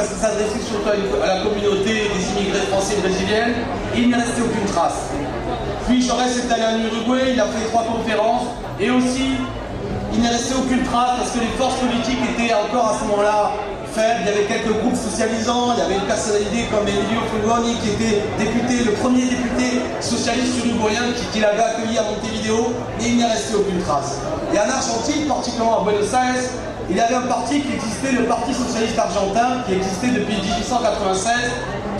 parce qu'il s'adressait surtout à la communauté des immigrés français brésiliennes. Et il n'y resté aucune trace. Puis Jaurès est allé en Uruguay, il a fait trois conférences. Et aussi, il n'est resté aucune trace parce que les forces politiques étaient encore à ce moment-là faibles. Il y avait quelques groupes socialisants, il y avait une personnalité comme Emilio Frugoni qui était député, le premier député socialiste uruguayen qui, l'avait accueilli à Montevideo, mais il n'y resté aucune trace. Et en Argentine, particulièrement à Buenos Aires, il y avait un parti qui existait, le Parti Socialiste Argentin, qui existait depuis 1896,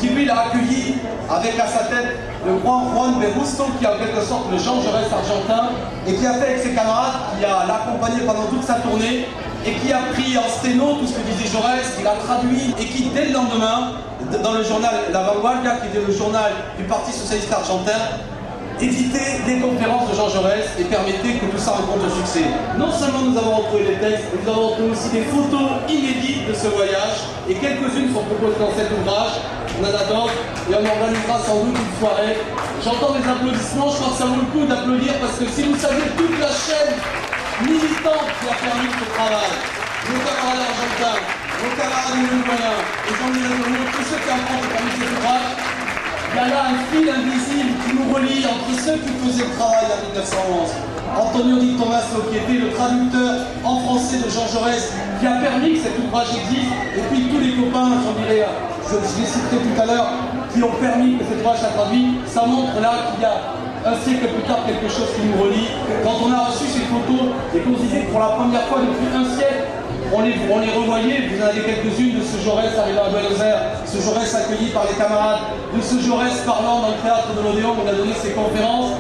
qui lui l'a accueilli avec à sa tête le grand Juan Berusto, qui est en quelque sorte le Jean Jaurès argentin, et qui a fait avec ses camarades, qui a l'accompagné pendant toute sa tournée, et qui a pris en sténo tout ce que disait Jaurès, qui l'a traduit, et qui, dès le lendemain, dans le journal La Vanguardia, qui était le journal du Parti Socialiste Argentin, éditer des conférences de Jean Jaurès et permettait que tout ça rencontre le succès. Non seulement nous avons retrouvé les textes, mais nous avons retrouvé aussi des photos inédites de ce voyage, et quelques-unes sont proposées dans cet ouvrage. On en a d'autres, et on organisera sans doute une soirée. J'entends des applaudissements, je crois que ça vaut le coup d'applaudir, parce que si vous saviez toute la chaîne militante qui a permis ce travail, nos camarades argentins, nos camarades uruguayens, les gens tous ceux qui en France ont permis cet ouvrage, il y a là un fil invisible qui nous relie entre ceux qui faisaient le travail en 1911. Antonio Di Tommaso, qui était le traducteur en français de Jean Jaurès, qui a permis que cet ouvrage existe, et puis tous les copains, j'en dirais, je, je les citerai tout à l'heure, qui ont permis que cet ouvrage soit traduit, ça montre là qu'il y a un siècle plus tard quelque chose qui nous relie. Quand on a reçu ces photos et qu'on disait pour la première fois depuis un siècle, on les, revoyait, vous en avez quelques-unes de ce Jaurès arrivant à Buenos Aires, ce Jaurès accueilli par les camarades, de ce Jaurès parlant dans le théâtre de l'Odéon on a donné ses conférences.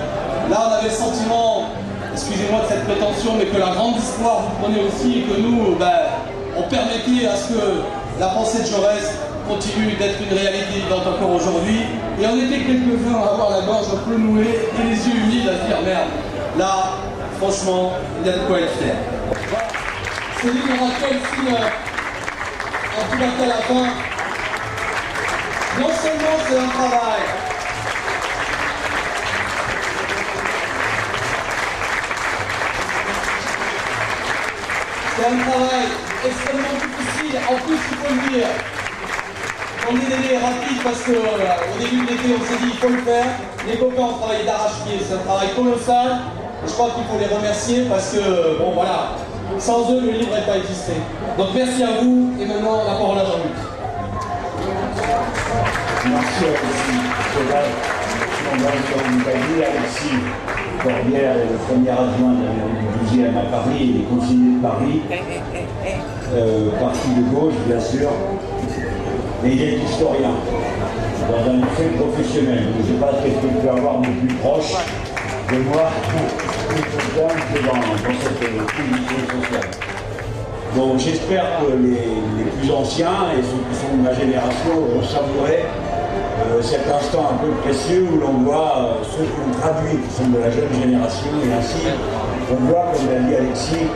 Là, on avait le sentiment, excusez-moi de cette prétention, mais que la grande histoire vous prenait aussi et que nous, ben, on permettait à ce que la pensée de Jaurès continue d'être une réalité vivante encore aujourd'hui. Et on était quelques-uns à avoir la gorge un peu nouée et les yeux humides à dire merde, là, franchement, il y a de quoi être fier. C'est lui qui rappelle si euh, un petit à la fin. Non seulement c'est un travail, c'est un travail extrêmement difficile. En plus, il faut le dire, on est allé rapide parce qu'au au début de l'été, on s'est dit il faut le faire. Les copains ont travaillé d'arrache-pied, c'est un travail colossal. Je crois qu'il faut les remercier parce que, bon voilà, sans eux, le livre n'aurait pas existé. Donc merci à vous, et maintenant la parole à Jean-Luc. Merci. Comme vous Alexis Corbière le premier adjoint du 12e à Paris, il est conseiller de Paris, euh, parti de gauche bien sûr, mais il est historien dans un lycée professionnel. Je ne sais pas ce que tu peux avoir de plus proche de moi dans, cette condition sociale. Donc j'espère que les, plus anciens et ceux qui sont de ma génération vont savourer euh, cet instant un peu précieux où l'on voit euh, ceux qui ont traduit, qui sont de la jeune génération, et ainsi on voit, comme l'a dit Alexis,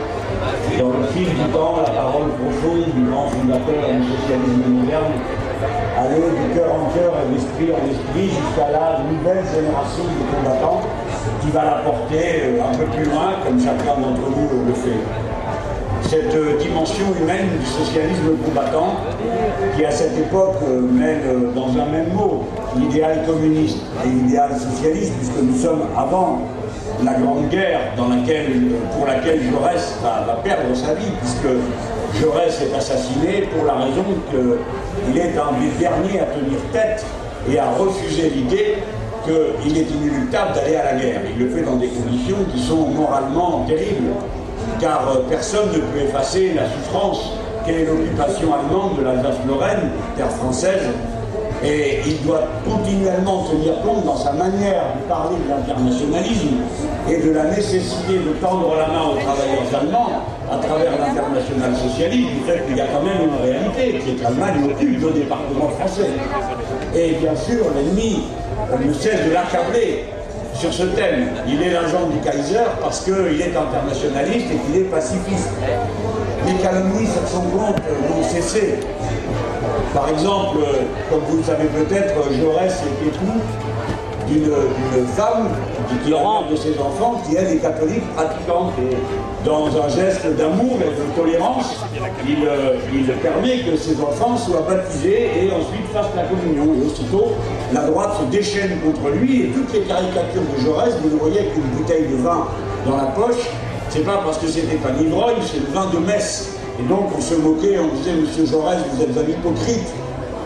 dans le fil du temps, la parole profonde du grand fondateur du socialisme moderne, aller du cœur en cœur et d'esprit en esprit jusqu'à la nouvelle génération de combattants qui va la porter euh, un peu plus loin, comme chacun d'entre nous le fait. Cette dimension humaine du socialisme combattant qui à cette époque mêle dans un même mot l'idéal communiste et l'idéal socialiste puisque nous sommes avant la grande guerre dans laquelle, pour laquelle Jaurès va, va perdre sa vie puisque Jaurès est assassiné pour la raison qu'il est un des derniers à tenir tête et à refuser l'idée qu'il est inéluctable d'aller à la guerre. Il le fait dans des conditions qui sont moralement terribles car personne ne peut effacer la souffrance qu'est l'occupation allemande de l'Alsace-Lorraine, terre française, et il doit continuellement tenir compte dans sa manière de parler de l'internationalisme et de la nécessité de tendre la main aux travailleurs allemands à travers l'international socialiste, du fait qu'il y a quand même une réalité, qui est l'Allemagne occupe le département français. Et bien sûr, l'ennemi ne cesse de l'accabler sur ce thème. Il est l'agent du Kaiser parce qu'il est internationaliste et qu'il est pacifiste. Les calomnies sur son compte n'ont cessé. Par exemple, comme vous le savez peut-être, Jaurès est époux d'une femme qui rend de ses enfants qui, elle, est catholique pratiquante. Et dans un geste d'amour et de tolérance, il, euh, il, permet que ses enfants soient baptisés et ensuite fassent la communion. Et aussitôt, la droite se déchaîne contre lui et toutes les caricatures de Jaurès, vous le voyez avec une bouteille de vin dans la poche, c'est pas parce que c'était pas l'ivrogne, c'est le vin de messe. Et donc on se moquait, on disait, Monsieur Jaurès, vous êtes un hypocrite.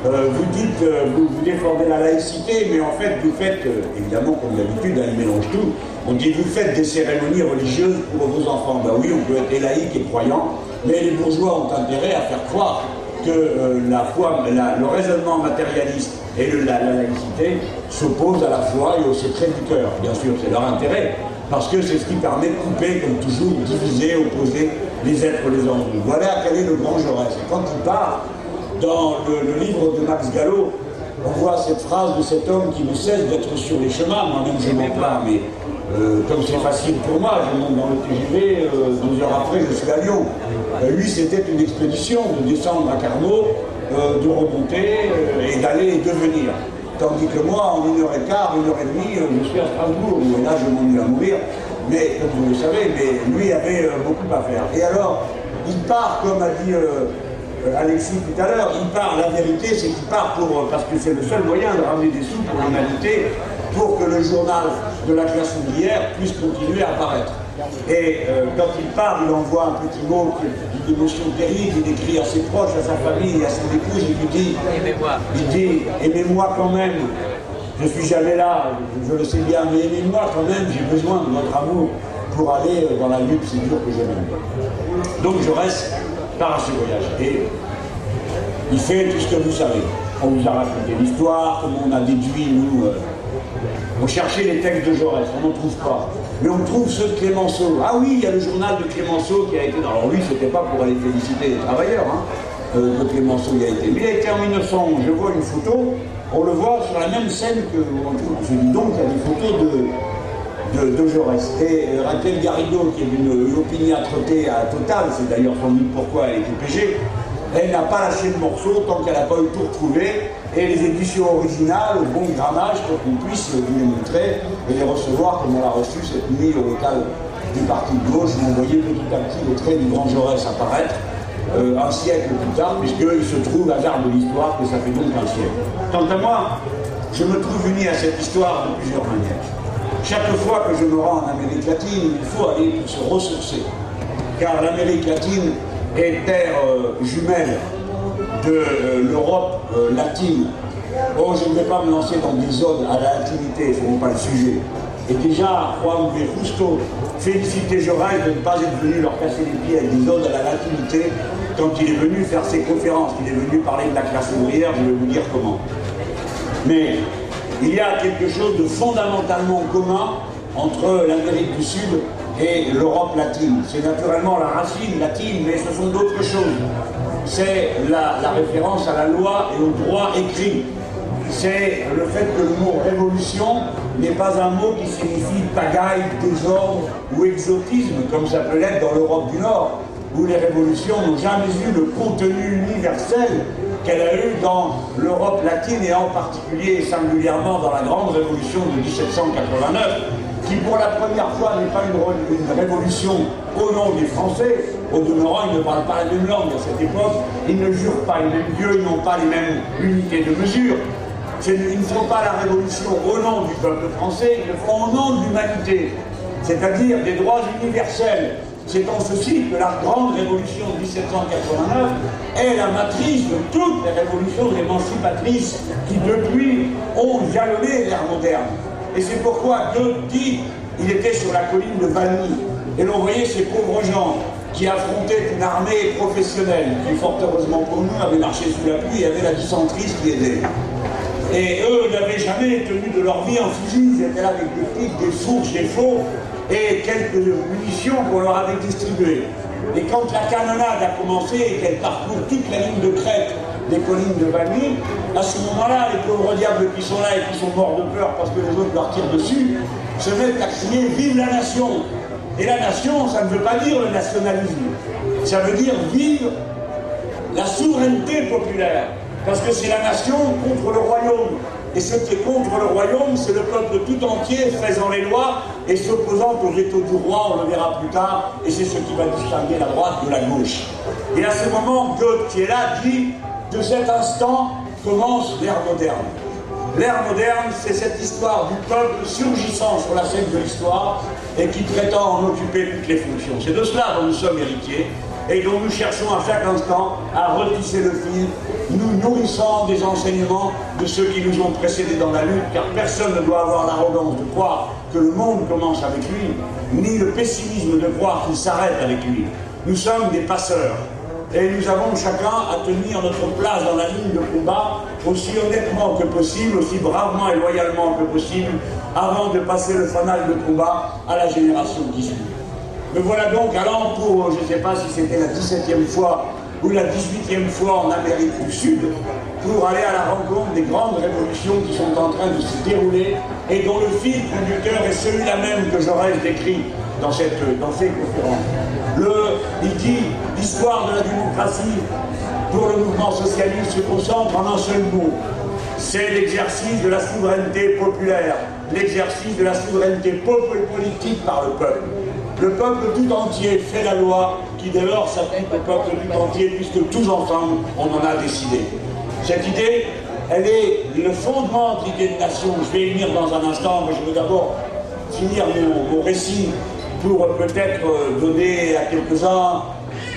Euh, vous dites, euh, vous, défendez la laïcité, mais en fait, vous faites, évidemment, comme d'habitude, hein, ils mélangent tout, on dit, vous faites des cérémonies religieuses pour vos enfants. Ben oui, on peut être laïque et croyant, mais les bourgeois ont intérêt à faire croire que la foi, le raisonnement matérialiste et la, la, laïcité s'opposent à la foi et au secret du cœur. Bien sûr, c'est leur intérêt, parce que c'est ce qui permet de couper, comme toujours, diviser, opposer les êtres les uns aux autres. Voilà quel est le grand Jaurès. Quand il part, dans le, livre de Max Gallo, on voit cette phrase de cet homme qui ne cesse d'être sur les chemins. Moi-même, je m'en plains, mais euh, comme c'est facile pour moi, je monte dans le TGV, euh, heures après, je suis à Lyon. Euh, lui, c'était une expédition de descendre à Carnot, euh, de remonter et d'aller et de venir. Tandis que moi, en une heure et quart, une heure et demie, je suis à Strasbourg, et là, je m'ennuie à mourir. Mais, comme vous le savez, mais lui avait beaucoup à faire. Et alors, il part, comme a dit Alexis tout à l'heure, il part, la vérité, c'est qu'il part pour, parce que c'est le seul moyen de ramener des sous pour l'humanité, pour que le journal de la classe ouvrière puisse continuer à apparaître. Et euh, quand il part, il envoie un petit mot d'une émotion terrible, il écrit à ses proches, à sa famille, à son épouse, il lui dit, il dit, aimez-moi quand même, je suis jamais là, je le sais bien, mais aimez-moi quand même, j'ai besoin de votre amour pour aller dans la lutte si dure que je mène. Donc je reste part à ce voyage. Et il fait tout ce que vous savez. On vous a raconté l'histoire, comment on a déduit, nous, on cherchait les textes de Jaurès, on n'en trouve pas. Mais on trouve ceux de Clémenceau. Ah oui, il y a le journal de Clémenceau qui a été... Alors lui, c'était pas pour aller féliciter les travailleurs, hein, euh, que Clémenceau y a été. Mais il a été en 1911, je vois une photo, on le voit sur la même scène que... On se dit donc, il y a des photos de, de, Jaurès. Et euh, Raquel Garrido, qui est d'une opiniâtreté à totale, c'est d'ailleurs sans doute pourquoi elle est PG, elle n'a pas lâché le morceau tant qu'elle n'a pas eu tout retrouvé, et les éditions originales, au bon grammage, pour qu'on puisse vous les montrer et les recevoir comme on l'a reçu cette nuit au local du parti de gauche, où on voyait petit à petit le trait du grand Jaurès apparaître, euh, un siècle plus tard, puisqu'il se trouve, hasard de l'histoire, que ça fait donc un siècle. Quant à moi, je me trouve uni à cette histoire de plusieurs manières. Chaque fois que je me rends en Amérique latine, il faut aller pour se ressourcer. Car l'Amérique latine est terre euh, jumelle de euh, l'Europe euh, latine. Oh, je ne vais pas me lancer dans des zones à la latinité, ce n'est pas le sujet. Et déjà, Juan V. Justo félicité Jaurès de ne pas être venu leur casser les pieds avec des odes à la latinité quand il est venu faire ses conférences, il est venu parler de la classe ouvrière, je vais vous dire comment. Mais il y a quelque chose de fondamentalement commun entre l'Amérique du Sud et l'Europe latine. C'est naturellement la racine latine, mais ce sont d'autres choses. C'est la, référence à la loi et au droit écrit. C'est le fait que le mot révolution n'est pas un mot qui signifie pagaille, désordre ou exotisme, comme ça peut l'être dans l'Europe du Nord, où les révolutions n'ont jamais eu le contenu universel qu'elle a eu dans l'Europe latine et en particulier et singulièrement dans la grande révolution de 1789, qui pour la première fois n'est pas une, révolution au nom des Français. Au demeurant, ils ne parlent pas la même langue à cette époque, ils ne jurent pas les mêmes dieux, ils n'ont pas les mêmes unités de mesure. Ils ne font pas la révolution au nom du peuple français, ils le font au nom de l'humanité, c'est-à-dire des droits universels. C'est en ceci que la grande révolution de 1789 est la matrice de toutes les révolutions émancipatrices qui depuis ont jalonné l'ère moderne. Et c'est pourquoi Dieu dit, il était sur la colline de Valmy, et l'on voyait ces pauvres gens qui affrontaient une armée professionnelle, qui fort heureusement pour nous avait marché sous la pluie et avait la dysenterie qui aidait. Et eux n'avaient jamais tenu de leur vie en fusil, ils étaient là avec des pics, des fourches, des faux, et quelques munitions qu'on leur avait distribuées. Et quand la canonnade a commencé et qu'elle parcourt toute la ligne de crête des collines de Valmy, à ce moment-là, les pauvres diables qui sont là et qui sont morts de peur parce que les autres leur tirent dessus, se mettent à crier « Vive la nation !» Et la nation, ça ne veut pas dire le nationalisme, ça veut dire vivre la souveraineté populaire, parce que c'est la nation contre le royaume. Et ce qui est contre le royaume, c'est le peuple tout entier faisant les lois et s'opposant aux veto du roi, on le verra plus tard, et c'est ce qui va distinguer la droite de la gauche. Et à ce moment, Goethe, qui est là, dit de cet instant commence l'ère moderne. L'ère moderne, c'est cette histoire du peuple surgissant sur la scène de l'histoire et qui prétend en occuper toutes les fonctions. C'est de cela dont nous sommes héritiers et dont nous cherchons à chaque instant à retisser le fil, nous nourrissant des enseignements de ceux qui nous ont précédés dans la lutte, car personne ne doit avoir l'arrogance de croire que le monde commence avec lui, ni le pessimisme de croire qu'il s'arrête avec lui. Nous sommes des passeurs, et nous avons chacun à tenir notre place dans la ligne de combat aussi honnêtement que possible, aussi bravement et loyalement que possible, avant de passer le fanal de combat à la génération qui suit. Me voilà donc allant pour, je ne sais pas si c'était la 17e fois ou la 18e fois en Amérique du Sud, pour aller à la rencontre des grandes révolutions qui sont en train de se dérouler et dont le fil conducteur est celui-là même que j'aurais décrit dans ces conférences. Le, il dit l'histoire de la démocratie pour le mouvement socialiste se concentre en un seul mot. C'est l'exercice de la souveraineté populaire, l'exercice de la souveraineté politique par le peuple. Le peuple tout entier fait la loi qui dès lors s'applique au peuple tout entier puisque tous ensemble on en a décidé. Cette idée, elle est le fondement de l'idée de nation. Je vais y venir dans un instant, mais je veux d'abord finir mon, récit pour peut-être donner à quelques-uns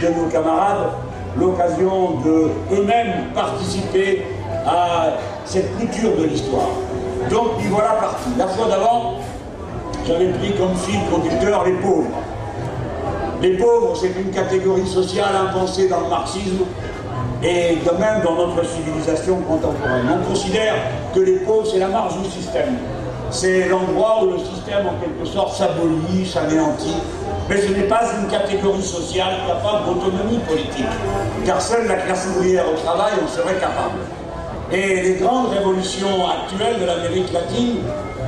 de nos camarades l'occasion de eux-mêmes participer à cette culture de l'histoire. Donc, y voilà parti. La fois d'avant, j'avais pris comme fil conducteur les pauvres. Les pauvres, c'est une catégorie sociale impensée dans le marxisme et de même dans notre civilisation contemporaine. On considère que les pauvres, c'est la marge du système. C'est l'endroit où le système, en quelque sorte, s'abolit, s'anéantit. Mais ce n'est pas une catégorie sociale capable d'autonomie politique. Car seule la classe ouvrière au travail en serait capable. Et les grandes révolutions actuelles de l'Amérique latine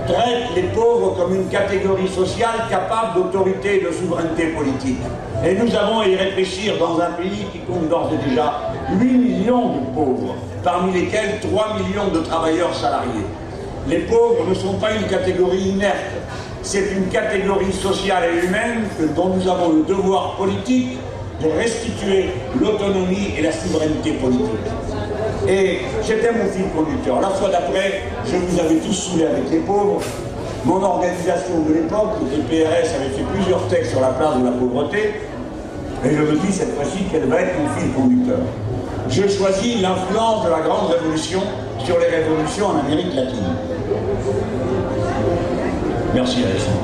traite les pauvres comme une catégorie sociale capable d'autorité et de souveraineté politique. Et nous avons à y réfléchir dans un pays qui compte d'ores et déjà 8 millions de pauvres, parmi lesquels 3 millions de travailleurs salariés. Les pauvres ne sont pas une catégorie inerte, c'est une catégorie sociale et humaine dont nous avons le devoir politique de restituer l'autonomie et la souveraineté politique. Et j'étais mon fil conducteur. La fois d'après, je vous avais tous saoulé avec les pauvres. Mon organisation de l'époque, le PRS, avait fait plusieurs textes sur la place de la pauvreté. Et je me dis cette fois-ci qu'elle va être mon fil conducteur? Je choisis l'influence de la Grande Révolution sur les révolutions en Amérique latine. Merci Alexandre.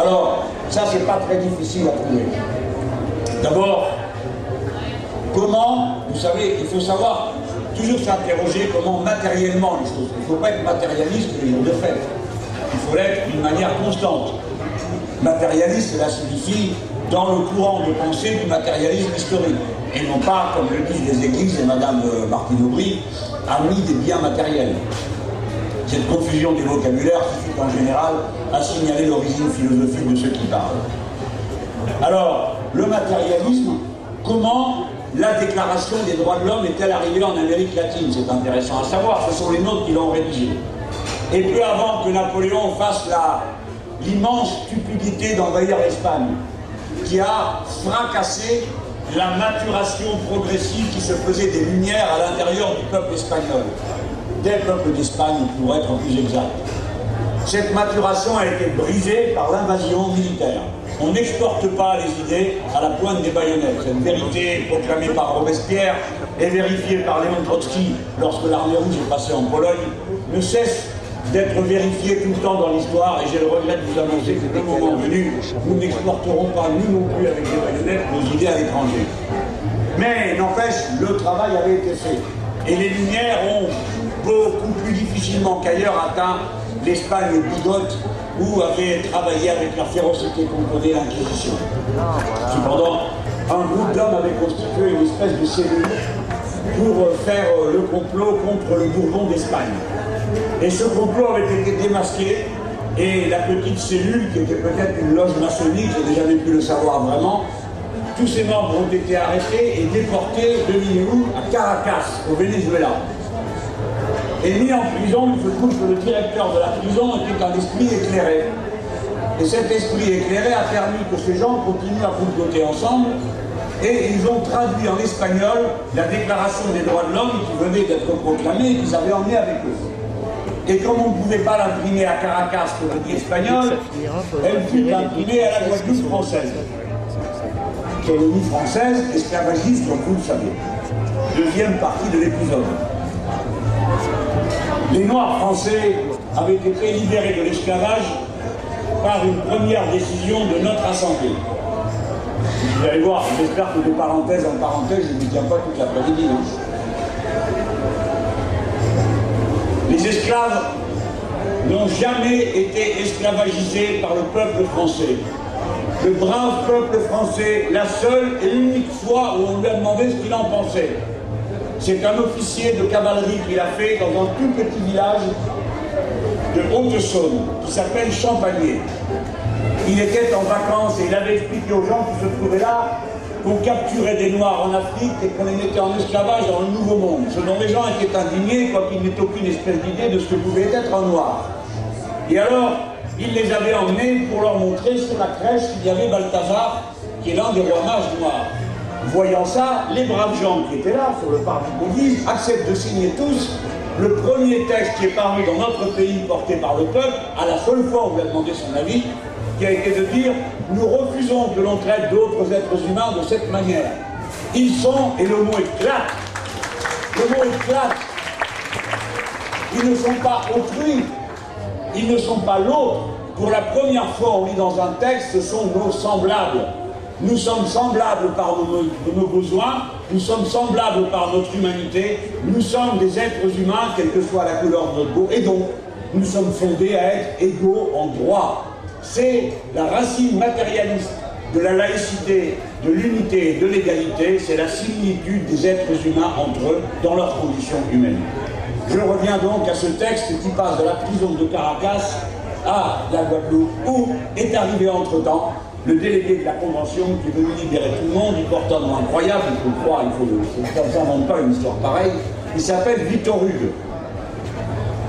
Alors, ça c'est pas très difficile à trouver. D'abord, Comment, vous savez, il faut savoir toujours s'interroger comment matériellement les choses. Il ne faut pas être matérialiste de fait. Il faut l'être d'une manière constante. Matérialiste, cela signifie dans le courant de pensée du matérialisme historique. Et non pas, comme le disent les églises et Madame euh, Martine Aubry, ami des biens matériels. Cette confusion des vocabulaires suffit en général à signaler l'origine philosophique de ceux qui parlent. Alors, le matérialisme, comment la déclaration des droits de l'homme est-elle arrivée en Amérique latine? C'est intéressant à savoir, ce sont les nôtres qui l'ont rédigée. Et peu avant que Napoléon fasse l'immense stupidité d'envahir l'Espagne, qui a fracassé la maturation progressive qui se faisait des Lumières à l'intérieur du peuple espagnol, des peuples d'Espagne pour être plus exact. Cette maturation a été brisée par l'invasion militaire. On n'exporte pas les idées à la pointe des baïonnettes. Cette vérité proclamée par Robespierre et vérifiée par Léon Trotsky lorsque l'armée rouge est passée en Pologne ne cesse d'être vérifiée tout le temps dans l'histoire et j'ai le regret de vous annoncer que le moment venu, nous n'exporterons pas, nous non plus avec des baïonnettes, nos idées à l'étranger. Mais n'empêche, le travail avait été fait. Et les Lumières ont beaucoup plus difficilement qu'ailleurs atteint l'Espagne bigote où avait travaillé avec la férocité qu'on connaît l'Inquisition. Cependant, un groupe d'hommes avait constitué une espèce de cellule pour faire euh, le complot contre le Bourbon d'Espagne. Et ce complot avait été démasqué et la petite cellule, qui était peut-être une loge maçonnique, je n'ai jamais pu le savoir vraiment, tous ses membres ont été arrêtés et déportés demi-août à Caracas, au Venezuela. Est mis en prison. Il se trouve que le directeur de la prison était un esprit éclairé. Et cet esprit éclairé a permis que ces gens continuent à côté ensemble et ils ont traduit en espagnol la déclaration des droits de l'homme qui venait d'être proclamée et qu'ils avaient emmené avec eux. Et comme on ne pouvait pas l'imprimer à Caracas pour le espagnol, elle fut imprimée à la Guadeloupe française. Colonie française, esclavagiste, comme vous le savez. Deuxième partie de l'épisode. Les Noirs français avaient été libérés de l'esclavage par une première décision de notre Assemblée. Vous allez voir, j'espère que de parenthèse en parenthèse, je ne tiens pas toute l'après-midi. Les esclaves n'ont jamais été esclavagisés par le peuple français. Le brave peuple français, la seule et unique fois où on lui a demandé ce qu'il en pensait. C'est un officier de cavalerie qui l'a fait dans un tout petit village de Haute-Saône qui s'appelle Champagné. Il était en vacances et il avait expliqué aux gens qui se trouvaient là qu'on capturait des Noirs en Afrique et qu'on les mettait en esclavage dans le Nouveau Monde. Ce dont les gens étaient indignés, quoiqu'il n'ait aucune espèce d'idée de ce que pouvait être un Noir. Et alors, il les avait emmenés pour leur montrer sur la crèche qu'il y avait Balthazar, qui est l'un des rois mages noirs. Voyant ça, les braves gens qui étaient là, sur le parc du bouddhisme, acceptent de signer tous le premier texte qui est paru dans notre pays porté par le peuple, à la seule fois où on lui a demandé son avis, qui a été de dire nous refusons que l'on traite d'autres êtres humains de cette manière. Ils sont, et le mot éclate, le mot éclate, ils ne sont pas autrui, ils ne sont pas l'autre. Pour la première fois, on lit dans un texte, ce sont nos semblables. Nous sommes semblables par nos, besoins, nous sommes semblables par notre humanité, nous sommes des êtres humains, quelle que soit la couleur de notre peau, et donc nous sommes fondés à être égaux en droit. C'est la racine matérialiste de la laïcité, de l'unité et de l'égalité, c'est la similitude des êtres humains entre eux dans leurs conditions humaines. Je reviens donc à ce texte qui passe de la prison de Caracas à la Guadeloupe, où est arrivé entre-temps le délégué de la Convention qui est venu libérer tout le monde, il porte un nom incroyable, il faut le croire, il faut pas une histoire pareille, il s'appelle Victor Hugues.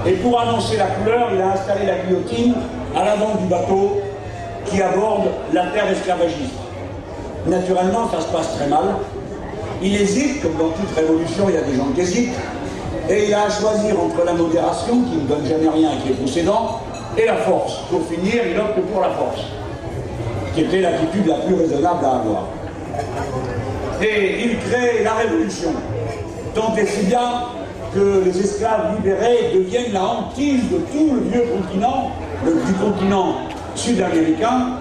Et pour annoncer la couleur, il a installé la guillotine à l'avant du bateau qui aborde la terre esclavagiste. Naturellement, ça se passe très mal. Il hésite, comme dans toute révolution, il y a des gens qui hésitent, et il a à choisir entre la modération, qui ne donne jamais rien, qui est possédant, et la force. Pour finir, il opte pour la force, qui était l'attitude la plus raisonnable à avoir. Et il crée la révolution, tant et si bien que les esclaves libérés deviennent la hantise de tout le vieux continent, du continent sud-américain,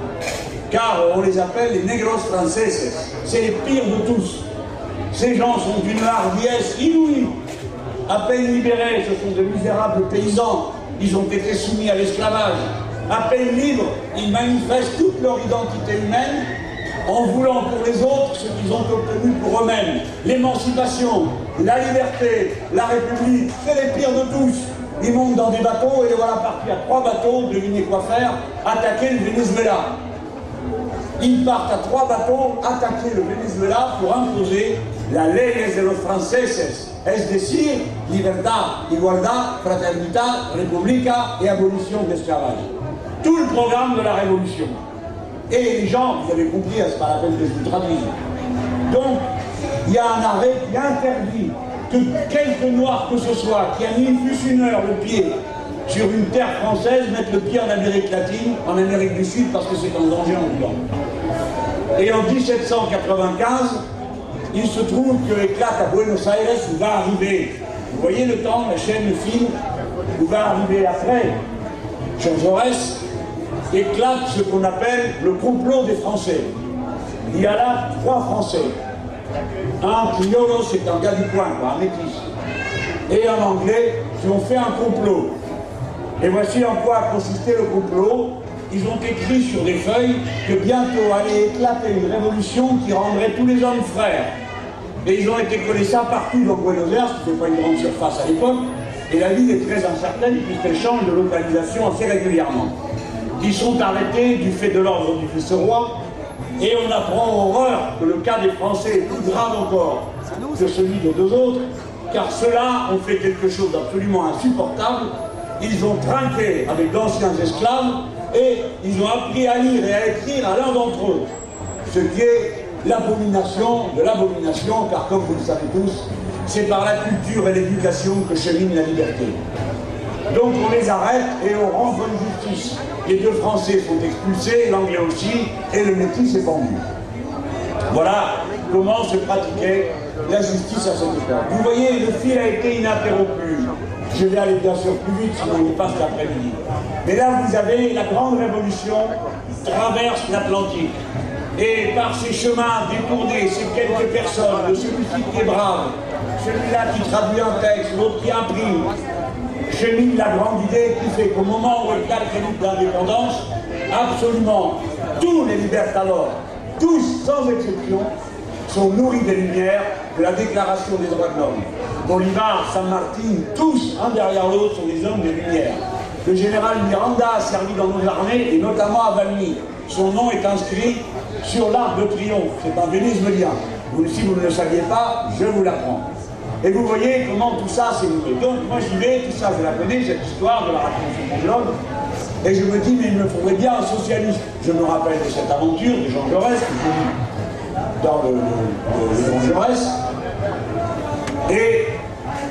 car on les appelle les negros franceses. C'est les pires de tous. Ces gens sont d'une hardiesse inouïe. À peine libérés, ce sont de misérables paysans. Ils ont été soumis à l'esclavage. À peine libres, ils manifestent toute leur identité humaine en voulant pour les autres ce qu'ils ont obtenu pour eux-mêmes. L'émancipation, la liberté, la République, c'est les pires de tous. Ils montent dans des bateaux et les voilà partis à trois bateaux, devinez quoi faire, attaquer le Venezuela. Ils partent à trois bateaux attaquer le Venezuela pour imposer la ley de los franceses, es decir, libertad, igualdad, fraternidad, república et abolition de l'esclavage. Tout le programme de la révolution. Et les gens, vous avez compris, c'est pas la peine que je vous traduise. Donc, il y a un arrêt qui interdit que quelque noir que ce soit, qui a mis plus une heure le pied sur une terre française, mette le pied en Amérique latine, en Amérique du Sud, parce que c'est un danger en Et en 1795, il se trouve que éclate à Buenos Aires, où va arriver, vous voyez le temps, la chaîne, le film, où va arriver après Jean Jaurès, éclate ce qu'on appelle le complot des Français. Il y a là trois Français. Un criollo, c'est un gars du coin, un métis. Et un anglais qui ont fait un complot. Et voici en quoi a consisté le complot. Ils ont écrit sur des feuilles que bientôt allait éclater une révolution qui rendrait tous les hommes frères. Et ils ont été collés ça partout dans Buenos Aires, ce n'était pas une grande surface à l'époque, et la ville est très incertaine puisqu'elle change de localisation assez régulièrement qui sont arrêtés du fait de l'ordre du vice-roi, et on apprend horreur que le cas des Français est plus grave encore que celui de deux autres, car ceux-là ont fait quelque chose d'absolument insupportable. Ils ont trinqué avec d'anciens esclaves et ils ont appris à lire et à écrire à l'un d'entre eux, ce qui est l'abomination de l'abomination, car comme vous le savez tous, c'est par la culture et l'éducation que chemine la liberté. Donc on les arrête et on rend bonne justice. Les deux Français sont expulsés, l'Anglais aussi, et le métis est pendu. Voilà comment se pratiquait la justice à cette époque. Vous voyez, le fil a été ininterrompu. Je vais aller bien sûr plus vite, sinon il passe l'après-midi. Mais là, vous avez la grande révolution qui traverse l'Atlantique. Et par ces chemins détournés, ces quelques personnes, de celui-ci qui est brave, celui-là qui traduit un texte, l'autre qui imprime, chemine la grande idée qui fait qu'au moment où le d'indépendance, absolument tous les libertadores, tous sans exception, sont nourris des lumières de la Déclaration des droits de l'homme. Bolivar, San Martin, tous, un derrière l'autre, sont des hommes des lumières. Le général Miranda a servi dans nos armées, et notamment à Valmy. Son nom est inscrit sur l'arc de triomphe. C'est un vénézuélien. Si vous ne le saviez pas, je vous l'apprends. Et vous voyez comment tout ça s'est noué. Donc moi j'y vais, tout ça je la connais, cette histoire de la Révolution des l'homme. Et je me dis, mais il me faudrait bien un socialiste. Je me rappelle de cette aventure de Jean Jaurès, que j'ai dans le, le, Jaurès. Et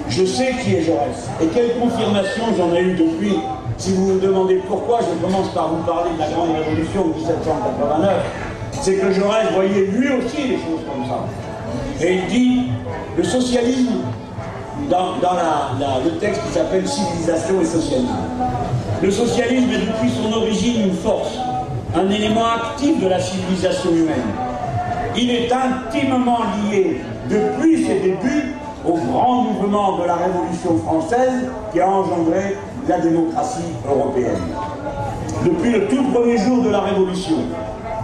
je sais qui est Jaurès. Et quelle confirmation j'en ai eu depuis. Si vous me demandez pourquoi, je commence par vous parler de la Grande Révolution de 1789. C'est que Jaurès voyait lui aussi des choses comme ça. Et il dit, le socialisme, dans, le texte qui s'appelle Civilisation et socialisme, le socialisme est depuis son origine une force, un élément actif de la civilisation humaine. Il est intimement lié depuis ses débuts au grand mouvement de la Révolution française qui a engendré la démocratie européenne. Depuis le tout premier jour de la Révolution,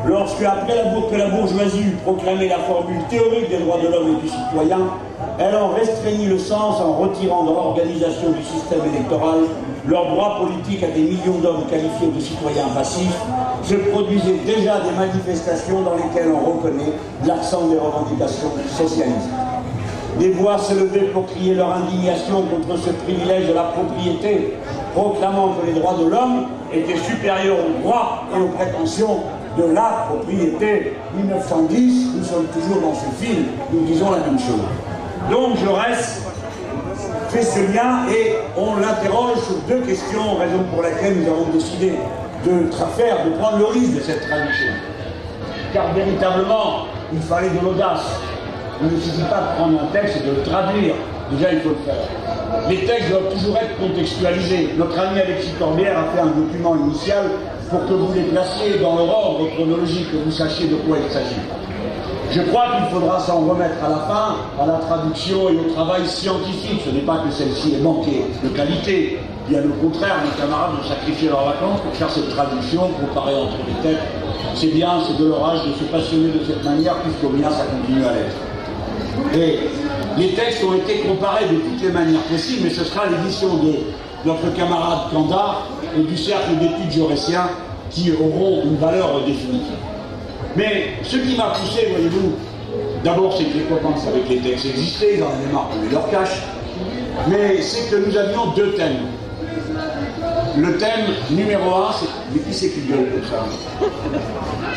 lorsque, après la, que la bourgeoisie eut proclamé la formule théorique des droits de l'homme et du citoyen, elle en restreignit le sens en retirant dans l'organisation du système électoral leurs droits politiques à des millions d'hommes qualifiés de citoyens passifs, se produisaient déjà des manifestations dans lesquelles on reconnaît l'accent des revendications socialistes. Des voix s'élevaient pour crier leur indignation contre ce privilège de la propriété, proclamant que les droits de l'homme étaient supérieurs aux droits et aux prétentions de la propriété. 1910, nous sommes toujours dans ce film, nous disons la même chose. Donc Jaurès fait ce lien et on l'interroge sur deux questions, raison pour laquelle nous avons décidé de faire, de prendre le risque de cette traduction. Car véritablement, il fallait de l'audace. Il ne suffit pas de prendre un texte et de le traduire. Déjà, il faut le faire. Les textes doivent toujours être contextualisés. Notre ami Alexis Corbière a fait un document initial pour que vous les placiez dans leur ordre chronologique, que vous sachiez de quoi il s'agit. Je crois qu'il faudra s'en remettre à la fin, à la traduction et au travail scientifique. Ce n'est pas que celle-ci est manquée de qualité. Bien au contraire, mes camarades ont sacrifié leurs vacances pour faire cette traduction, comparer entre les têtes. C'est bien, c'est de leur âge de se passionner de cette manière, puisqu'au bien ça continue à l'être. Et les textes ont été comparés de toutes les manières possibles, mais ce sera l'édition de notre camarade Candard et du cercle d'études jaurétiens qui auront une valeur définitive. Mais ce qui m'a poussé, voyez-vous, d'abord c'est que les copains savaient que les textes existaient, ils en avaient de leur cache, mais c'est que nous avions deux thèmes. Le thème numéro un, c'est. Mais qui c'est qui gueule comme ça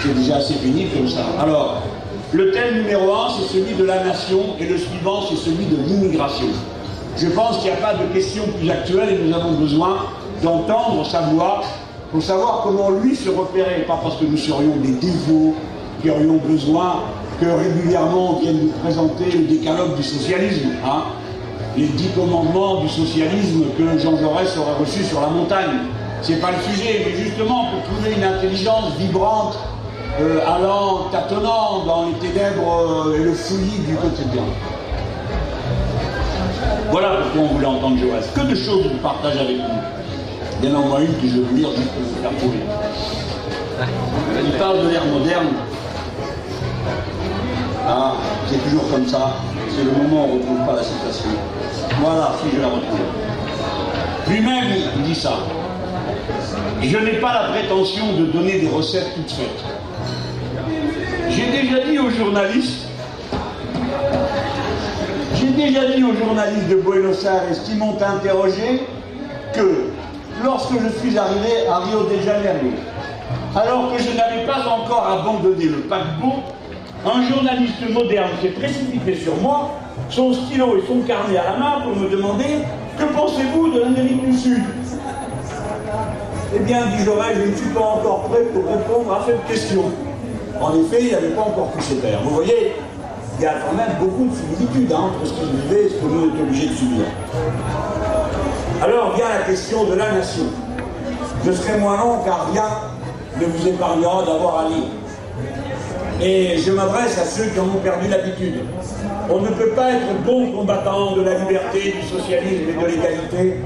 C'est déjà assez pénible comme ça. Alors, le thème numéro un, c'est celui de la nation, et le suivant, c'est celui de l'immigration. Je pense qu'il n'y a pas de question plus actuelle et nous avons besoin d'entendre sa voix pour savoir comment lui se repérer, pas parce que nous serions des dévots qui aurions besoin que régulièrement on vienne nous présenter le décalogue du socialisme, hein, les dix commandements du socialisme que Jean Jaurès aurait reçus sur la montagne. C'est pas le sujet, mais justement pour trouver une intelligence vibrante, euh, allant, tâtonnant dans les ténèbres euh, et le fouillis du quotidien. Voilà pourquoi on voulait entendre Jaurès. Que de choses il partage avec nous. Il y en a au moins une que je vais vous lire juste pour vous faire trouver. Il parle de l'ère moderne. Ah, c'est toujours comme ça. C'est le moment où on ne retrouve pas la citation. Voilà, si je la retrouve. Lui-même, il dit ça. Je n'ai pas la prétention de donner des recettes toutes faites. J'ai déjà dit aux journalistes, j'ai déjà dit aux journalistes de Buenos Aires qui m'ont interrogé que lorsque je suis arrivé à Rio de Janeiro, alors que je n'avais pas encore abandonné le paquebot, un journaliste moderne s'est précipité sur moi, son stylo et son carnet à la main pour me demander Que pensez-vous de l'Amérique du Sud? Eh bien, dit Jaurès, je ne suis pas encore prêt pour répondre à cette question. En effet, il n'avait pas encore touché terre. Vous voyez, il y a quand même beaucoup de similitudes hein, entre ce qu'il vivait et ce que nous sommes obligés de subir. Alors vient la question de la nation. Je serai moins long car rien ne vous épargnera d'avoir à lire. Et je m'adresse à ceux qui en ont perdu l'habitude. On ne peut pas être bon combattant de la liberté, du socialisme et de l'égalité,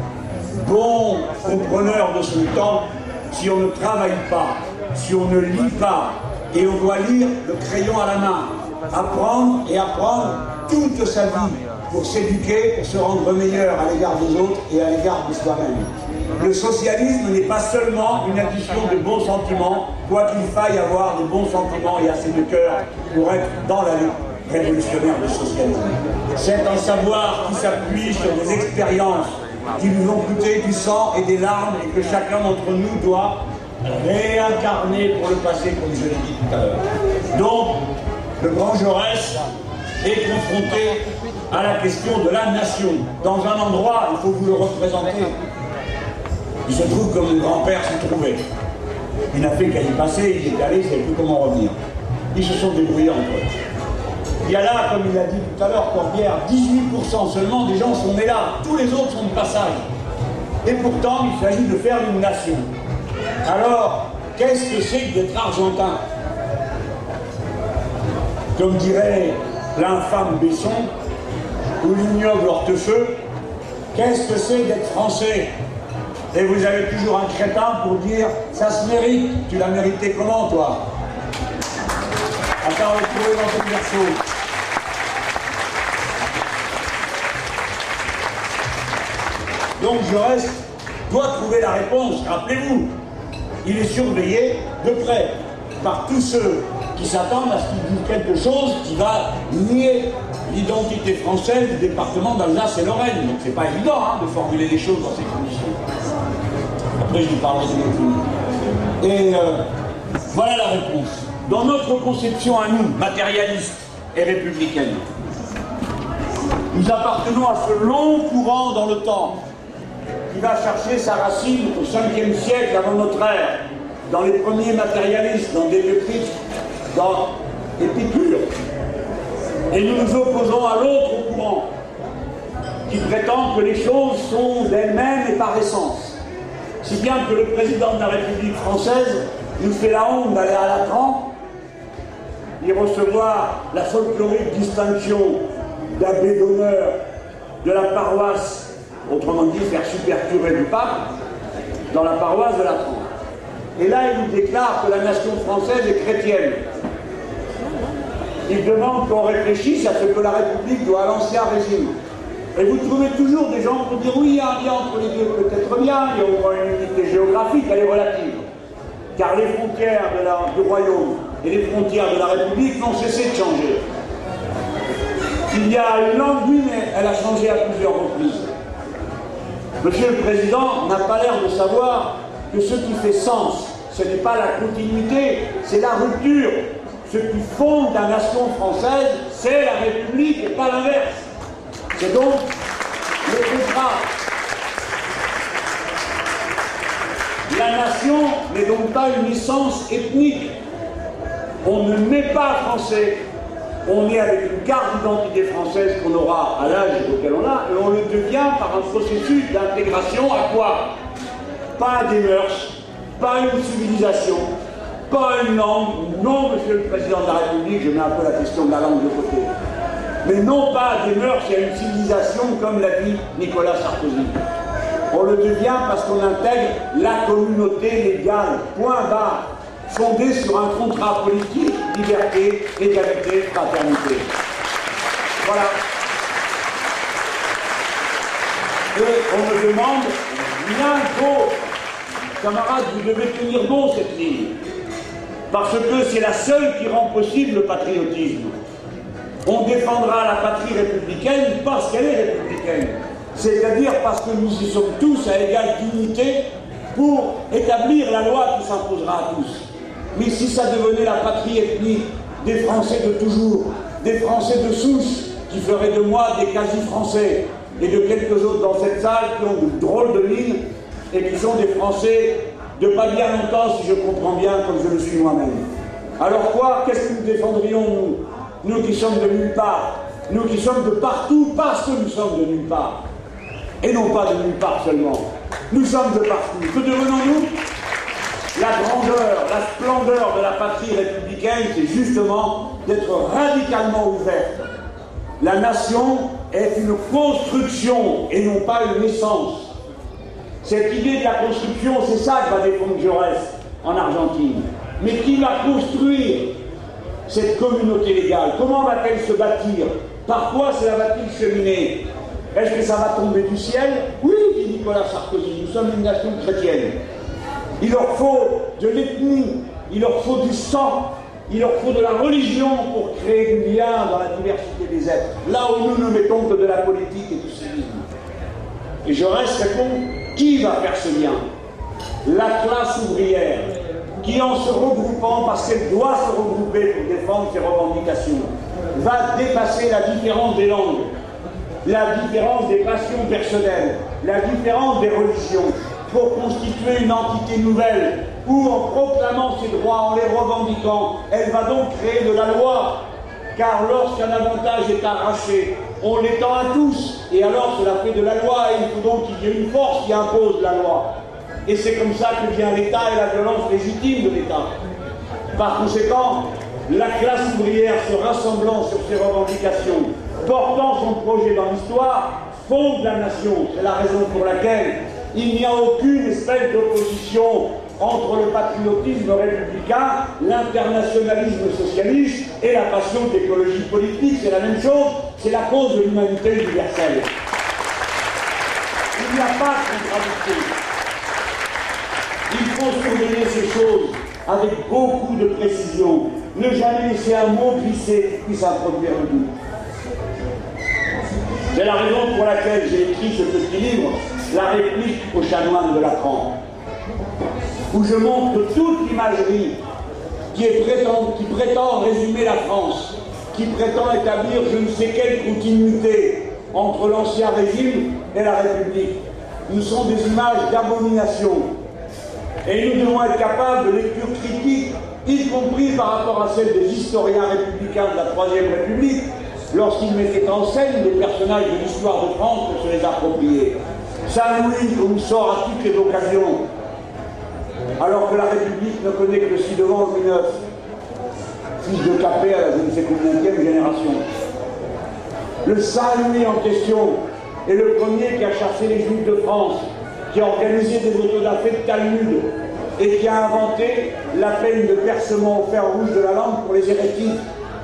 bon compreneur de ce temps, si on ne travaille pas, si on ne lit pas, et on doit lire le crayon à la main, apprendre et apprendre toute sa vie pour s'éduquer, pour se rendre meilleur à l'égard des autres et à l'égard de soi-même. Le socialisme n'est pas seulement une addition de bons sentiments, quoi qu'il faille avoir de bons sentiments et assez de cœur pour être dans la lutte révolutionnaire du socialisme. C'est un savoir qui s'appuie sur des expériences qui nous ont coûté du sang et des larmes et que chacun d'entre nous doit réincarner pour le passé, comme je l'ai dit tout à l'heure. Donc, le grand Jaurès est confronté à la question de la nation. Dans un endroit, il faut vous le représenter. Il se trouve comme mon grand-père s'y trouvait. Il n'a fait qu'à y passer, il est allé, il ne savait plus comment revenir. Ils se sont débrouillés entre eux. Il y a là, comme il a dit tout à l'heure, Corbière, 18% seulement des gens sont nés là. Tous les autres sont de passage. Et pourtant, il s'agit de faire une nation. Alors, qu'est-ce que c'est que d'être argentin? Comme dirait l'infâme Besson ou l'ignoble Hortefeux, qu'est-ce que c'est d'être français? Et vous avez toujours un crétin pour dire ça se mérite. Tu l'as mérité comment, toi? À part retrouver dans ton berceau. Donc Jaurès doit trouver la réponse. Rappelez-vous, il est surveillé de près par tous ceux qui s'attendent à ce qu'il dise quelque chose qui va nier l'identité française du département d'Alsace et Lorraine. Donc c'est pas évident hein, de formuler les choses dans ces conditions. Après je vous parlerai de Et euh, voilà la réponse. Dans notre conception à nous, matérialiste et républicaine, nous appartenons à ce long courant dans le temps qui va chercher sa racine au 5e siècle avant notre ère, dans les premiers matérialistes, dans Démétrique, dans Épicure. Et nous nous opposons à l'autre courant, qui prétend que les choses sont d'elles-mêmes et par essence. Si bien que le président de la République française nous fait la honte d'aller à Latran, y recevoir la folklorique distinction d'abbé d'honneur de la paroisse autrement dit faire supercurer du pape, dans la paroisse de la France. Et là, il nous déclare que la nation française est chrétienne. Il demande qu'on réfléchisse à ce que la République doit à l'ancien régime. Et vous trouvez toujours des gens pour dire oui, il y a un lien entre les deux, peut-être bien, il y a au moins une unité géographique, elle est relative. Car les frontières du royaume et les frontières de la République n'ont cessé de changer. Il y a une langue, mais elle a changé à plusieurs reprises. Monsieur le Président n'a pas l'air de savoir que ce qui fait sens, ce n'est pas la continuité, c'est la rupture. Ce qui fonde la nation française, c'est la République et pas l'inverse. C'est donc le contrat. La nation n'est donc pas une essence ethnique. On ne met pas français, on est avec une carte d'identité française qu'on aura à l'âge auquel on a, et on le devient par un processus d'intégration à quoi? Pas des mœurs, pas une civilisation, pas une langue. Non, monsieur le Président de la République, je mets un peu la question de la langue de côté. Mais non pas des mœurs et une civilisation comme l'a dit Nicolas Sarkozy. On le devient parce qu'on intègre la communauté légale, point barre, fondée sur un contrat politique, liberté, égalité, fraternité. Voilà. Et on me demande rien d'autre. Camarades, vous devez tenir bon cette ligne. Parce que c'est la seule qui rend possible le patriotisme. On défendra la patrie républicaine parce qu'elle est républicaine. C'est-à-dire parce que nous y sommes tous à égale dignité pour établir la loi qui s'imposera à tous. Mais si ça devenait la patrie ethnique des Français de toujours, des Français de souche, qui feraient de moi des quasi-français, et de quelques autres dans cette salle qui ont de drôles de mine et qui sont des Français de pas bien longtemps, si je comprends bien, comme je le suis moi-même. Alors quoi Qu'est-ce que nous défendrions, nous? Nous qui sommes de nulle part, nous qui sommes de partout parce que nous sommes de nulle part. Et non pas de nulle part seulement. Nous sommes de partout. Que devenons-nous? La grandeur, la splendeur de la patrie républicaine, c'est justement d'être radicalement ouverte. La nation est une construction et non pas une essence. Cette idée de la construction, c'est ça que va défendre Jaurès en Argentine. Mais qui va construire cette communauté légale? Comment va-t-elle se bâtir? Par quoi cela va-t-il cheminer Est-ce que ça va tomber du ciel? Oui, dit Nicolas Sarkozy, nous sommes une nation chrétienne. Il leur faut de l'ethnie, il leur faut du sang, il leur faut de la religion pour créer du lien dans la diversité des êtres. Là où nous ne mettons que de la politique et du civisme. Et reste répond, qui va faire ce lien? La classe ouvrière, qui en se regroupant, parce qu'elle doit se regrouper pour défendre ses revendications, va dépasser la différence des langues, la différence des passions personnelles, la différence des religions, pour constituer une entité nouvelle, où en proclamant ses droits, en les revendiquant, elle va donc créer de la loi, car lorsqu'un avantage est arraché, on l'étend à tous, et alors cela fait de la loi, et il faut donc qu'il y ait une force qui impose la loi. Et c'est comme ça que vient l'État et la violence légitime de l'État. Par conséquent, la classe ouvrière se rassemblant sur ses revendications, portant son projet dans l'histoire, fonde la nation. C'est la raison pour laquelle il n'y a aucune espèce d'opposition entre le patriotisme républicain, l'internationalisme socialiste et la passion d'écologie politique. C'est la même chose, c'est la cause de l'humanité universelle. Il n'y a pas de contradiction. Il faut surveiller ces choses avec beaucoup de précision. Ne jamais laisser un mot glisser qui puisse introduire doute. C'est la raison pour laquelle j'ai écrit ce petit livre, La réplique aux chanoines de la Trempe où je montre toute l'imagerie qui, prétend, résumer la France, qui prétend établir je ne sais quelle continuité entre l'ancien régime et la République. Nous sommes des images d'abomination. Et nous devons être capables de lecture critique, y compris par rapport à celle des historiens républicains de la Troisième République, lorsqu'ils mettaient en scène des personnages de l'histoire de France pour se les approprier. Saint-Louis, qu'on nous sort à toutes les occasions, alors que la République ne connaît que le ci-devant IX, fils de Capet à la je ne sais combien génération. Le Saint-Louis en question est le premier qui a chassé les Juifs de France, qui a organisé des autodafés de Talmud et qui a inventé la peine de percement au fer rouge de la langue pour les hérétiques.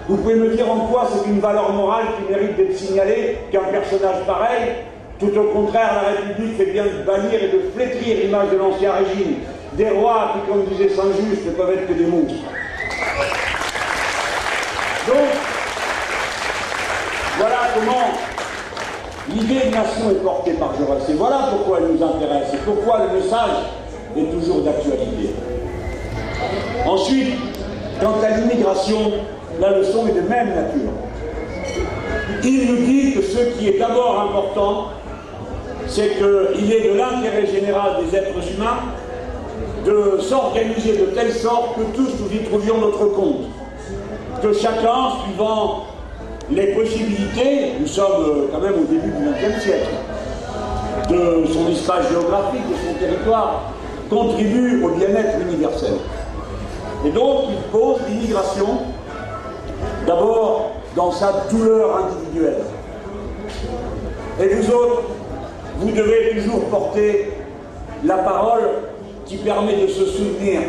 Vous pouvez me dire en quoi c'est une valeur morale qui mérite d'être signalée qu'un personnage pareil Tout au contraire, la République fait bien de bannir et de flétrir l'image de l'ancien régime des rois qui, comme disait Saint-Just, ne peuvent être que des monstres. Donc, voilà comment l'idée de nation est portée par Jaurès. Et voilà pourquoi elle nous intéresse et pourquoi le message est toujours d'actualité. Ensuite, quant à l'immigration, la leçon est de même nature. Il nous dit que ce qui est d'abord important, c'est qu'il est de l'intérêt général des êtres humains de s'organiser de telle sorte que tous nous y trouvions notre compte. Que chacun, suivant les possibilités, nous sommes euh, quand même au début du XXe siècle, de son espace géographique, de son territoire, contribue au bien-être universel. Et donc, il pose l'immigration, d'abord dans sa douleur individuelle. Et vous autres, vous devez toujours porter la parole qui permet de se souvenir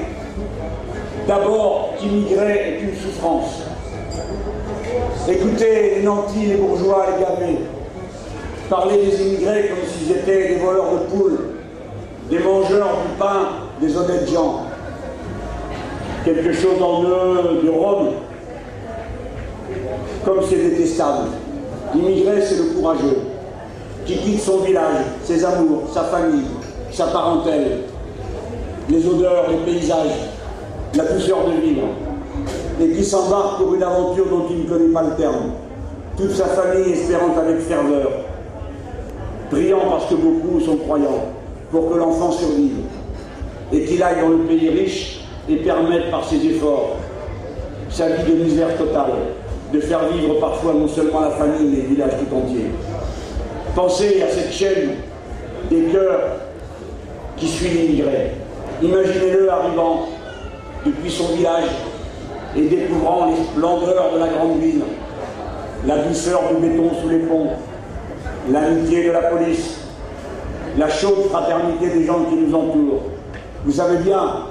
d'abord qu'immigrer est une souffrance. Écoutez les nantis, les bourgeois, les gamins, parler des immigrés comme s'ils étaient des voleurs de poules, des mangeurs du pain, des honnêtes gens. Quelque chose en eux de Rome. comme c'est détestable. L'immigré, c'est le courageux, qui quitte son village, ses amours, sa famille, sa parentèle, les odeurs, les paysages, la douceur de vivre, et qui s'embarque pour une aventure dont il ne connaît pas le terme. Toute sa famille espérant avec ferveur, priant parce que beaucoup sont croyants, pour que l'enfant survive, et qu'il aille dans le pays riche et permette par ses efforts sa vie de misère totale, de faire vivre parfois non seulement la famille, mais le village tout entier. Pensez à cette chaîne des cœurs qui suit l'immigré. Imaginez-le arrivant depuis son village et découvrant les splendeurs de la grande ville, la douceur du béton sous les ponts, l'amitié de la police, la chaude fraternité des gens qui nous entourent. Vous savez bien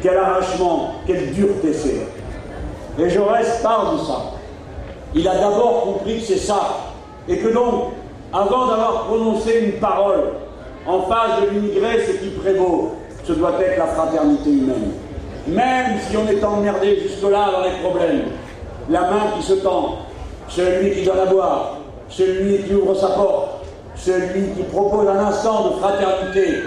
quel arrachement, quelle dureté c'est. Et Jaurès parle de ça. Il a d'abord compris que c'est ça. Et que donc, avant d'avoir prononcé une parole en face de l'immigré, ce qui prévaut, ce doit être la fraternité humaine. Même si on est emmerdé jusque-là dans les problèmes, la main qui se tend, celui qui donne à boire, celui qui ouvre sa porte, celui qui propose un instant de fraternité,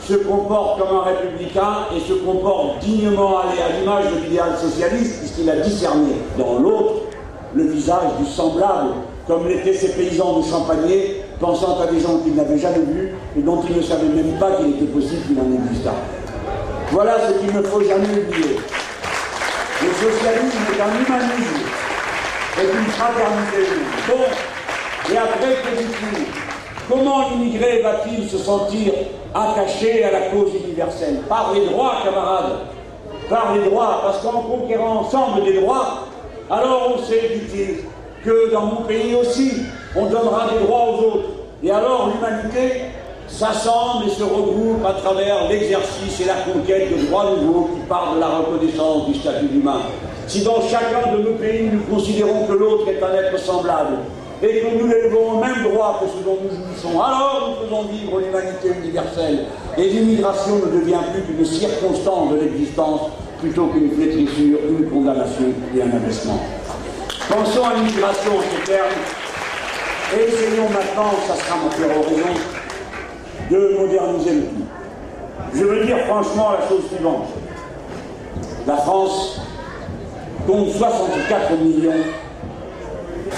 se comporte comme un républicain et se comporte dignement à l'image de l'idéal socialiste, puisqu'il a discerné dans l'autre le visage du semblable, comme l'étaient ces paysans de Champagné, pensant à des gens qu'il n'avait jamais vus et dont il ne savait même pas qu'il était possible qu'il en existât. Voilà ce qu'il ne faut jamais oublier. Le socialisme est un humanisme, est une fraternité. Bon, et après, que dit Comment l'immigré va-t-il se sentir attaché à la cause universelle? Par les droits, camarades. Par les droits, parce qu'en conquérant ensemble des droits, alors on sait, dit-il, que dans mon pays aussi, on donnera des droits aux autres. Et alors l'humanité s'assemble et se regroupe à travers l'exercice et la conquête de droits nouveaux qui parlent de la reconnaissance du statut humain. Si dans chacun de nos pays nous considérons que l'autre est un être semblable, et que nous élevons au même droit que ce dont nous jouissons. Alors nous faisons vivre l'humanité universelle. Et l'immigration ne devient plus qu'une circonstance de l'existence plutôt qu'une flétrissure, une condamnation et un investissement. Pensons à l'immigration en ces termes essayons maintenant, ça sera ma péroraison, de moderniser le tout. Je veux dire franchement la chose suivante. La France compte 64 millions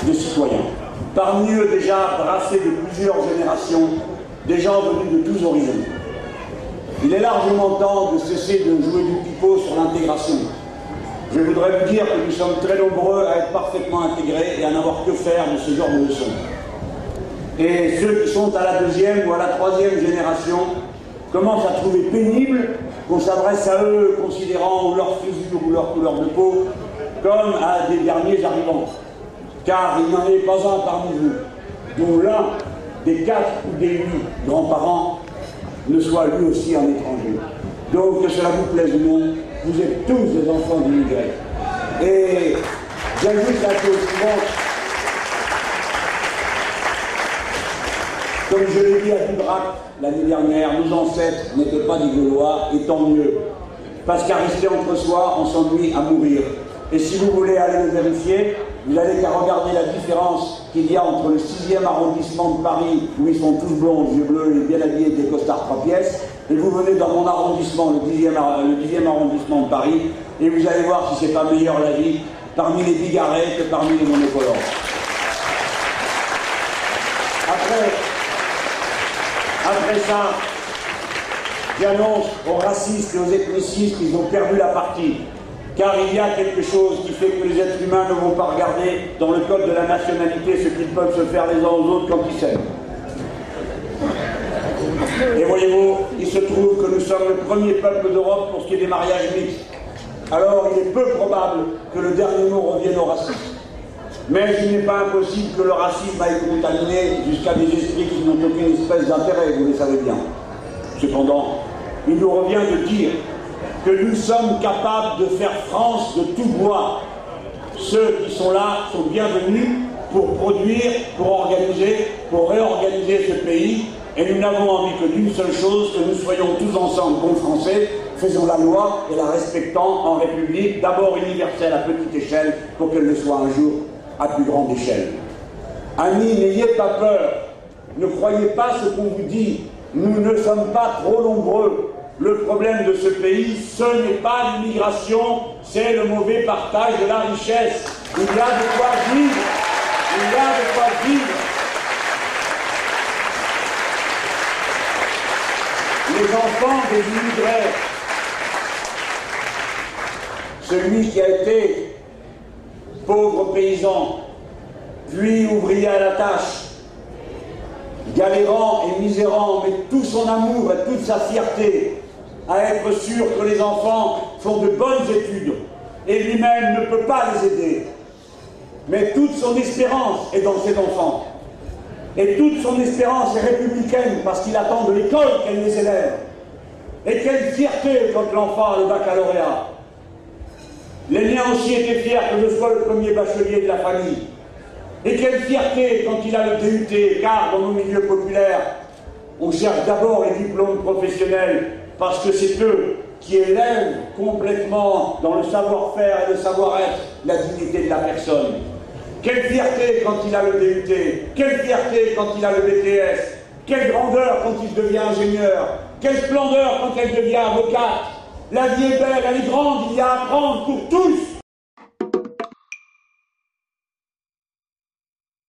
de citoyens. Parmi eux déjà brassés de plusieurs générations, des gens venus de tous horizons. Il est largement temps de cesser de jouer du pipeau sur l'intégration. Je voudrais vous dire que nous sommes très nombreux à être parfaitement intégrés et à n'avoir que faire de ce genre de leçons. Et ceux qui sont à la deuxième ou à la troisième génération commencent à trouver pénible qu'on s'adresse à eux considérant leur frisure ou leur couleur de peau comme à des derniers arrivants car il n'en est pas un parmi vous dont l'un des quatre ou des huit grands-parents ne soit lui aussi un étranger. Donc, que cela vous plaise ou non, vous êtes tous des enfants d'immigrés. Et j'ajoute la chose suivante. Comme je l'ai dit à Dubrac l'année dernière, nos ancêtres n'étaient pas des Gaulois, et tant mieux. Parce qu'à rester entre soi, on s'ennuie à mourir. Et si vous voulez aller le vérifier, vous n'avez qu'à regarder la différence qu'il y a entre le 6e arrondissement de Paris, où ils sont tous blonds, yeux bleus et bien habillés des costards trois pièces, et vous venez dans mon arrondissement, le 10e, le arrondissement de Paris, et vous allez voir si c'est pas meilleur la vie parmi les bigarrets que parmi les monocolores. Après, après ça, j'annonce aux racistes et aux ethnicistes qu'ils ont perdu la partie car il y a quelque chose qui fait que les êtres humains ne vont pas regarder dans le code de la nationalité ce qu'ils peuvent se faire les uns aux autres quand ils s'aiment. Et voyez-vous, il se trouve que nous sommes le premier peuple d'Europe pour ce qui est des mariages mixtes. Alors il est peu probable que le dernier mot revienne au racisme. Mais il n'est pas impossible que le racisme aille contaminer jusqu'à des esprits qui n'ont aucune espèce d'intérêt, vous le savez bien. Cependant, il nous revient de dire que nous sommes capables de faire France de tout bois. Ceux qui sont là sont bienvenus pour produire, pour organiser, pour réorganiser ce pays. Et nous n'avons envie que d'une seule chose, que nous soyons tous ensemble bons Français, faisons la loi et la respectons en République, d'abord universelle à petite échelle, pour qu'elle le soit un jour à plus grande échelle. Amis, n'ayez pas peur, ne croyez pas ce qu'on vous dit, nous ne sommes pas trop nombreux. Le problème de ce pays, ce n'est pas l'immigration, c'est le mauvais partage de la richesse. Il y a de quoi vivre, il y a de quoi vivre. Les enfants des immigrés, celui qui a été pauvre paysan, puis ouvrier à la tâche, galérant et misérant, mais tout son amour et toute sa fierté à être sûr que les enfants font de bonnes études, et lui-même ne peut pas les aider. Mais toute son espérance est dans ses enfants. Et toute son espérance est républicaine parce qu'il attend de l'école qu'elle les élève. Et quelle fierté quand l'enfant a le baccalauréat. Les miens aussi étaient fiers que je sois le premier bachelier de la famille. Et quelle fierté quand il a le DUT, car dans nos milieux populaires, on cherche d'abord les diplômes professionnels parce que c'est eux qui élèvent complètement dans le savoir-faire et le savoir-être la dignité de la personne. Quelle fierté quand il a le DUT, quelle fierté quand il a le BTS, quelle grandeur quand il devient ingénieur, quelle splendeur quand elle devient avocate. La vie est belle, elle est grande, il y a à apprendre pour tous.